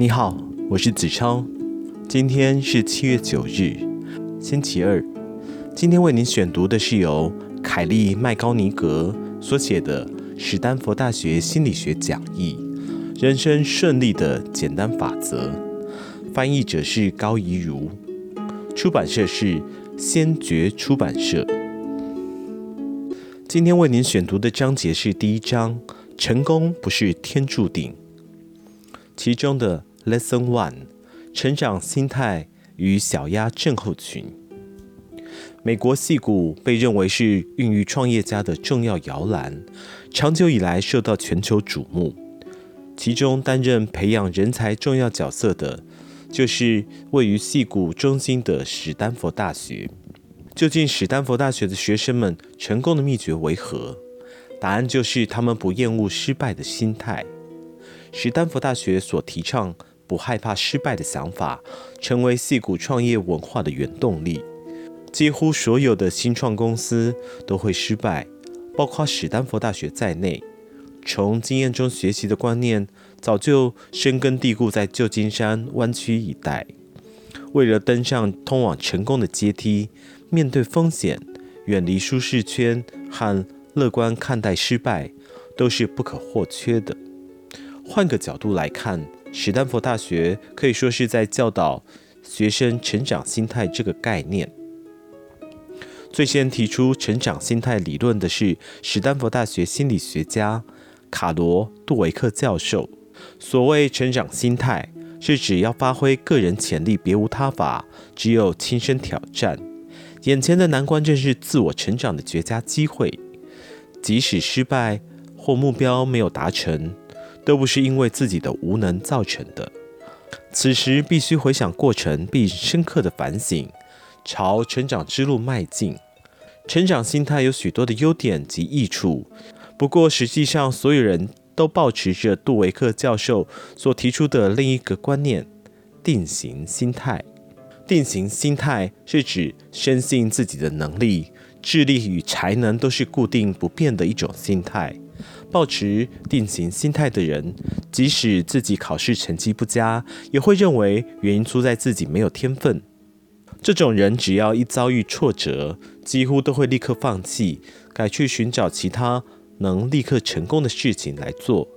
你好，我是子超。今天是七月九日，星期二。今天为您选读的是由凯利麦高尼格所写的《史丹佛大学心理学讲义：人生顺利的简单法则》，翻译者是高怡如，出版社是先觉出版社。今天为您选读的章节是第一章：成功不是天注定。其中的 Lesson One：成长心态与小鸭症候群。美国矽谷被认为是孕育创业家的重要摇篮，长久以来受到全球瞩目。其中担任培养人才重要角色的，就是位于矽谷中心的史丹佛大学。究竟史丹佛大学的学生们成功的秘诀为何？答案就是他们不厌恶失败的心态。史丹佛大学所提倡不害怕失败的想法，成为矽谷创业文化的原动力。几乎所有的新创公司都会失败，包括史丹佛大学在内。从经验中学习的观念，早就深根蒂固在旧金山湾区一带。为了登上通往成功的阶梯，面对风险，远离舒适圈和乐观看待失败，都是不可或缺的。换个角度来看，史丹佛大学可以说是在教导学生成长心态这个概念。最先提出成长心态理论的是史丹佛大学心理学家卡罗·杜维克教授。所谓成长心态，是指要发挥个人潜力，别无他法，只有亲身挑战。眼前的难关正是自我成长的绝佳机会，即使失败或目标没有达成。都不是因为自己的无能造成的。此时必须回想过程，并深刻的反省，朝成长之路迈进。成长心态有许多的优点及益处，不过实际上所有人都抱持着杜维克教授所提出的另一个观念——定型心态。定型心态是指深信自己的能力、智力与才能都是固定不变的一种心态。抱持定型心态的人，即使自己考试成绩不佳，也会认为原因出在自己没有天分。这种人只要一遭遇挫折，几乎都会立刻放弃，改去寻找其他能立刻成功的事情来做。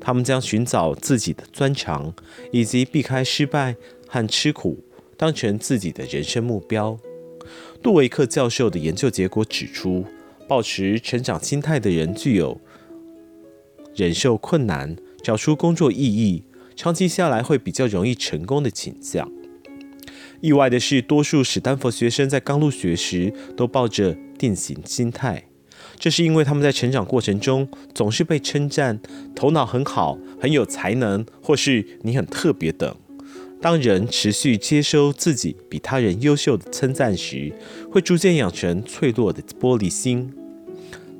他们将寻找自己的专长，以及避开失败和吃苦，当成自己的人生目标。杜维克教授的研究结果指出，保持成长心态的人具有忍受困难、找出工作意义，长期下来会比较容易成功的倾向。意外的是，多数史丹佛学生在刚入学时都抱着定型心态，这是因为他们在成长过程中总是被称赞头脑很好、很有才能，或是你很特别等。当人持续接收自己比他人优秀的称赞时，会逐渐养成脆弱的玻璃心，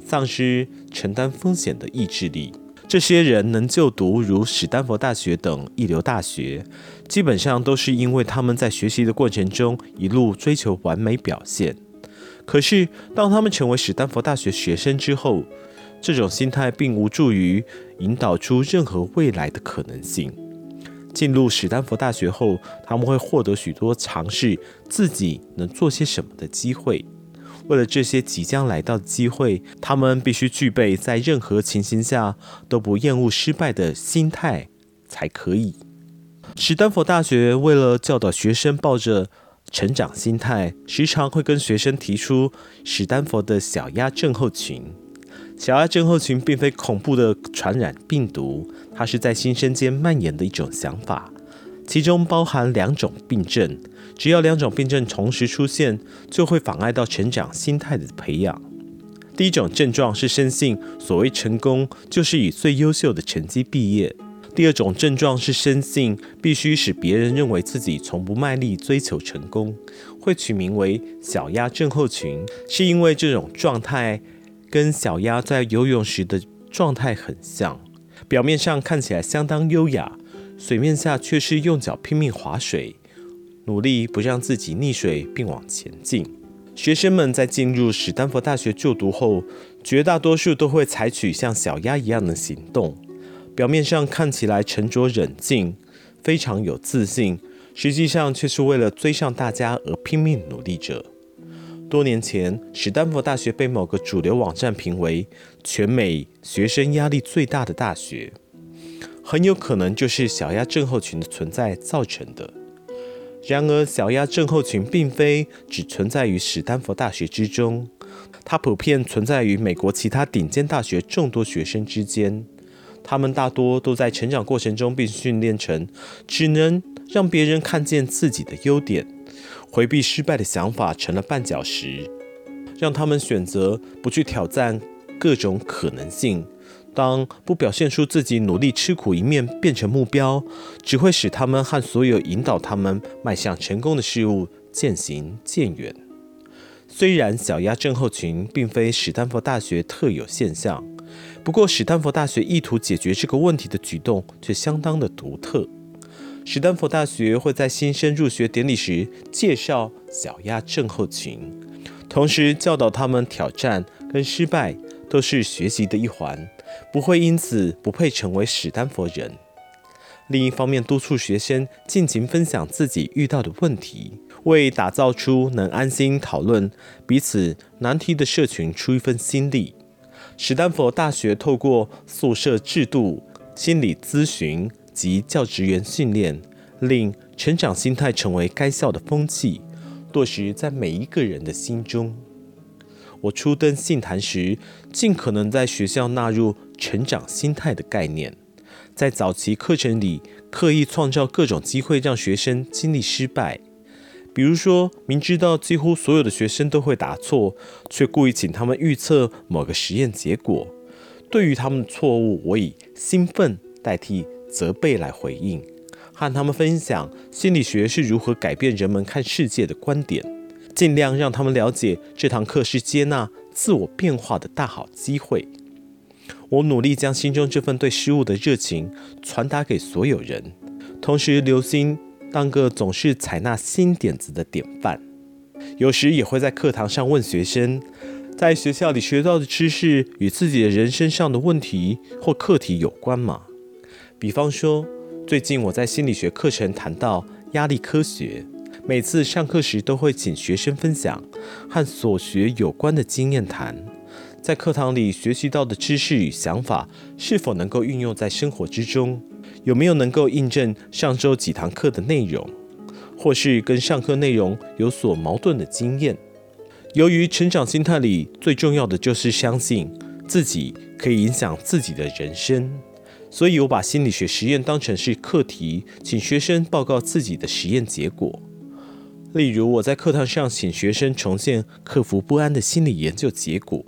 丧失承担风险的意志力。这些人能就读如史丹佛大学等一流大学，基本上都是因为他们在学习的过程中一路追求完美表现。可是，当他们成为史丹佛大学学生之后，这种心态并无助于引导出任何未来的可能性。进入史丹佛大学后，他们会获得许多尝试自己能做些什么的机会。为了这些即将来到的机会，他们必须具备在任何情形下都不厌恶失败的心态才可以。史丹佛大学为了教导学生抱着成长心态，时常会跟学生提出史丹佛的小鸭症候群。小鸭症候群并非恐怖的传染病毒，它是在新生间蔓延的一种想法。其中包含两种病症，只要两种病症同时出现，就会妨碍到成长心态的培养。第一种症状是深信所谓成功就是以最优秀的成绩毕业；第二种症状是深信必须使别人认为自己从不卖力追求成功，会取名为小鸭症候群，是因为这种状态跟小鸭在游泳时的状态很像，表面上看起来相当优雅。水面下却是用脚拼命划水，努力不让自己溺水并往前进。学生们在进入史丹佛大学就读后，绝大多数都会采取像小鸭一样的行动，表面上看起来沉着冷静，非常有自信，实际上却是为了追上大家而拼命努力着。多年前，史丹佛大学被某个主流网站评为全美学生压力最大的大学，很有可能就是小鸭症候群的存在造成的。然而，小鸭症候群并非只存在于史丹佛大学之中，它普遍存在于美国其他顶尖大学众多学生之间。他们大多都在成长过程中被训练成只能让别人看见自己的优点，回避失败的想法成了绊脚石，让他们选择不去挑战各种可能性。当不表现出自己努力吃苦一面变成目标，只会使他们和所有引导他们迈向成功的事物渐行渐远。虽然小鸭症候群并非史丹佛大学特有现象，不过史丹佛大学意图解决这个问题的举动却相当的独特。史丹佛大学会在新生入学典礼时介绍小鸭症候群，同时教导他们挑战跟失败都是学习的一环。不会因此不配成为史丹佛人。另一方面，督促学生尽情分享自己遇到的问题，为打造出能安心讨论彼此难题的社群出一份心力。史丹佛大学透过宿舍制度、心理咨询及教职员训练，令成长心态成为该校的风气，落实在每一个人的心中。我初登信坛时，尽可能在学校纳入成长心态的概念，在早期课程里刻意创造各种机会让学生经历失败，比如说明知道几乎所有的学生都会答错，却故意请他们预测某个实验结果。对于他们的错误，我以兴奋代替责备来回应，和他们分享心理学是如何改变人们看世界的观点。尽量让他们了解，这堂课是接纳自我变化的大好机会。我努力将心中这份对事物的热情传达给所有人，同时留心当个总是采纳新点子的典范。有时也会在课堂上问学生，在学校里学到的知识与自己的人生上的问题或课题有关吗？比方说，最近我在心理学课程谈到压力科学。每次上课时，都会请学生分享和所学有关的经验谈，在课堂里学习到的知识与想法，是否能够运用在生活之中？有没有能够印证上周几堂课的内容，或是跟上课内容有所矛盾的经验？由于成长心态里最重要的就是相信自己可以影响自己的人生，所以我把心理学实验当成是课题，请学生报告自己的实验结果。例如，我在课堂上请学生重现克服不安的心理研究结果。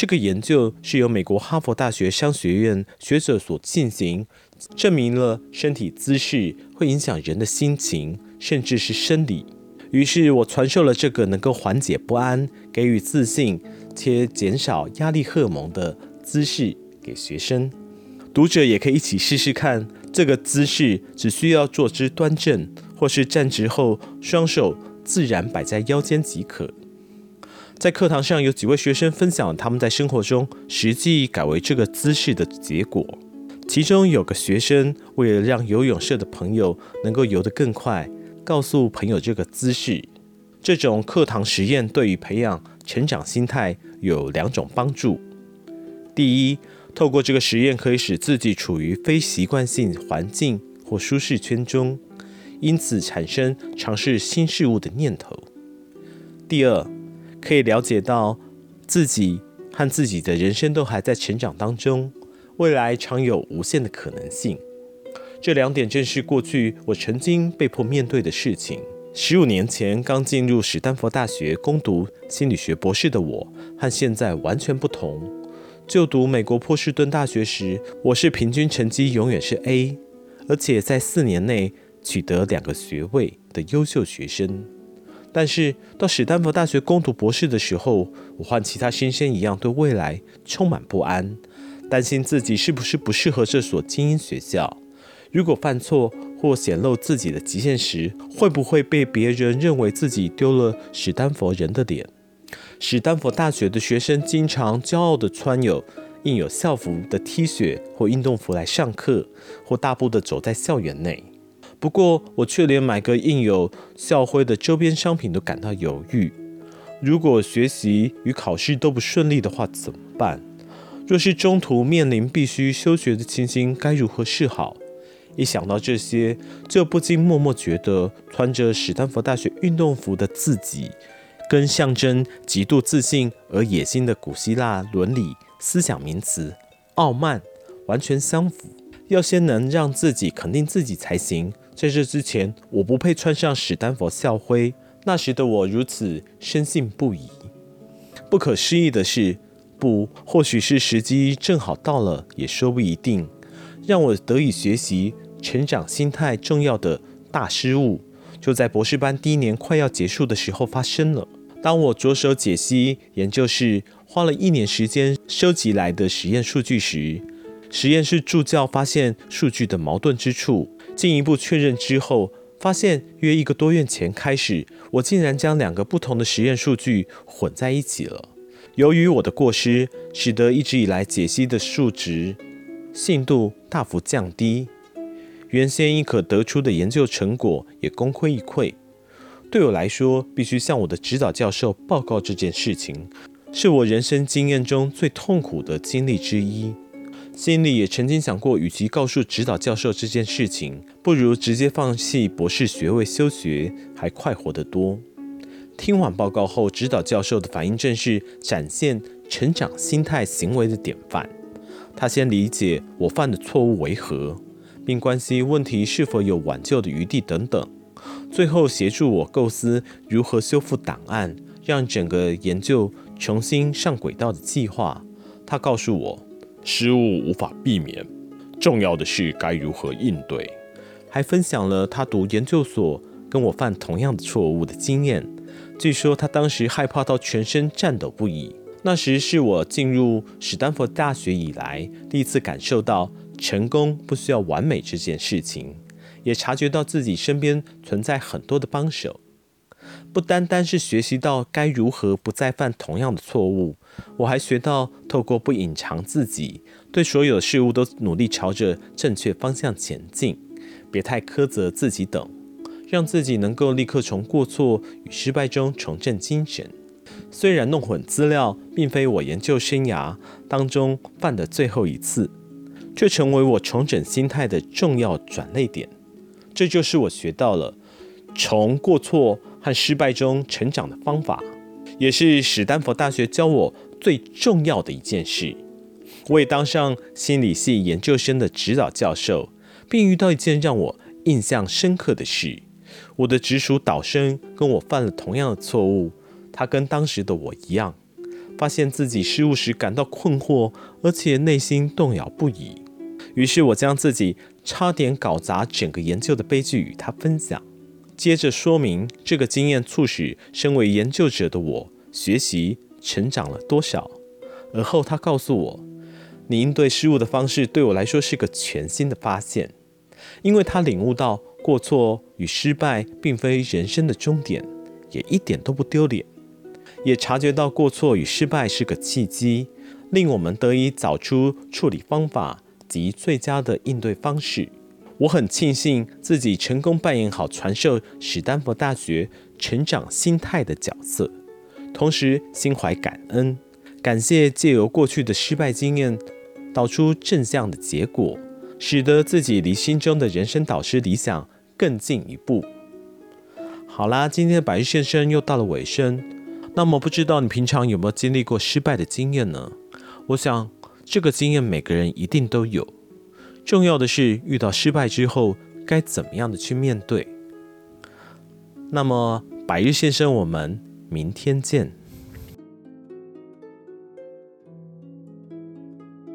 这个研究是由美国哈佛大学商学院学者所进行，证明了身体姿势会影响人的心情，甚至是生理。于是我传授了这个能够缓解不安、给予自信且减少压力荷尔蒙的姿势给学生。读者也可以一起试试看，这个姿势只需要坐姿端正。或是站直后，双手自然摆在腰间即可。在课堂上，有几位学生分享他们在生活中实际改为这个姿势的结果。其中有个学生为了让游泳社的朋友能够游得更快，告诉朋友这个姿势。这种课堂实验对于培养成长心态有两种帮助。第一，透过这个实验可以使自己处于非习惯性环境或舒适圈中。因此产生尝试新事物的念头。第二，可以了解到自己和自己的人生都还在成长当中，未来常有无限的可能性。这两点正是过去我曾经被迫面对的事情。十五年前刚进入史丹佛大学攻读心理学博士的我，和现在完全不同。就读美国波士顿大学时，我是平均成绩永远是 A，而且在四年内。取得两个学位的优秀学生，但是到史丹佛大学攻读博士的时候，我和其他新生一样，对未来充满不安，担心自己是不是不适合这所精英学校。如果犯错或显露自己的极限时，会不会被别人认为自己丢了史丹佛人的脸？史丹佛大学的学生经常骄傲地穿有印有校服的 T 恤或运动服来上课，或大步地走在校园内。不过我却连买个印有校徽的周边商品都感到犹豫。如果学习与考试都不顺利的话，怎么办？若是中途面临必须休学的情形，该如何是好？一想到这些，就不禁默默觉得，穿着史丹佛大学运动服的自己，跟象征极度自信而野心的古希腊伦理思想名词“傲慢”完全相符。要先能让自己肯定自己才行。在这之前，我不配穿上史丹佛校徽。那时的我如此深信不疑。不可思议的是，不，或许是时机正好到了，也说不一定。让我得以学习、成长心态重要的大失误，就在博士班第一年快要结束的时候发生了。当我着手解析研究室花了一年时间收集来的实验数据时，实验室助教发现数据的矛盾之处，进一步确认之后，发现约一个多月前开始，我竟然将两个不同的实验数据混在一起了。由于我的过失，使得一直以来解析的数值信度大幅降低，原先应可得出的研究成果也功亏一篑。对我来说，必须向我的指导教授报告这件事情，是我人生经验中最痛苦的经历之一。心里也曾经想过，与其告诉指导教授这件事情，不如直接放弃博士学位休学，还快活得多。听完报告后，指导教授的反应正是展现成长心态行为的典范。他先理解我犯的错误为何，并关心问题是否有挽救的余地等等，最后协助我构思如何修复档案，让整个研究重新上轨道的计划。他告诉我。失误无法避免，重要的是该如何应对。还分享了他读研究所跟我犯同样的错误的经验。据说他当时害怕到全身颤抖不已。那时是我进入史丹佛大学以来第一次感受到成功不需要完美这件事情，也察觉到自己身边存在很多的帮手。不单单是学习到该如何不再犯同样的错误，我还学到透过不隐藏自己，对所有事物都努力朝着正确方向前进，别太苛责自己等，让自己能够立刻从过错与失败中重振精神。虽然弄混资料并非我研究生涯当中犯的最后一次，却成为我重整心态的重要转捩点。这就是我学到了从过错和失败中成长的方法，也是史丹佛大学教我最重要的一件事。我也当上心理系研究生的指导教授，并遇到一件让我印象深刻的事：我的直属导生跟我犯了同样的错误，他跟当时的我一样，发现自己失误时感到困惑，而且内心动摇不已。于是我将自己差点搞砸整个研究的悲剧与他分享。接着说明这个经验促使身为研究者的我学习成长了多少。而后他告诉我，你应对失误的方式对我来说是个全新的发现，因为他领悟到过错与失败并非人生的终点，也一点都不丢脸，也察觉到过错与失败是个契机，令我们得以找出处理方法及最佳的应对方式。我很庆幸自己成功扮演好传授史丹佛大学成长心态的角色，同时心怀感恩，感谢借由过去的失败经验导出正向的结果，使得自己离心中的人生导师理想更进一步。好啦，今天的百日献声又到了尾声，那么不知道你平常有没有经历过失败的经验呢？我想这个经验每个人一定都有。重要的是，遇到失败之后该怎么样的去面对。那么，百日先生，我们明天见。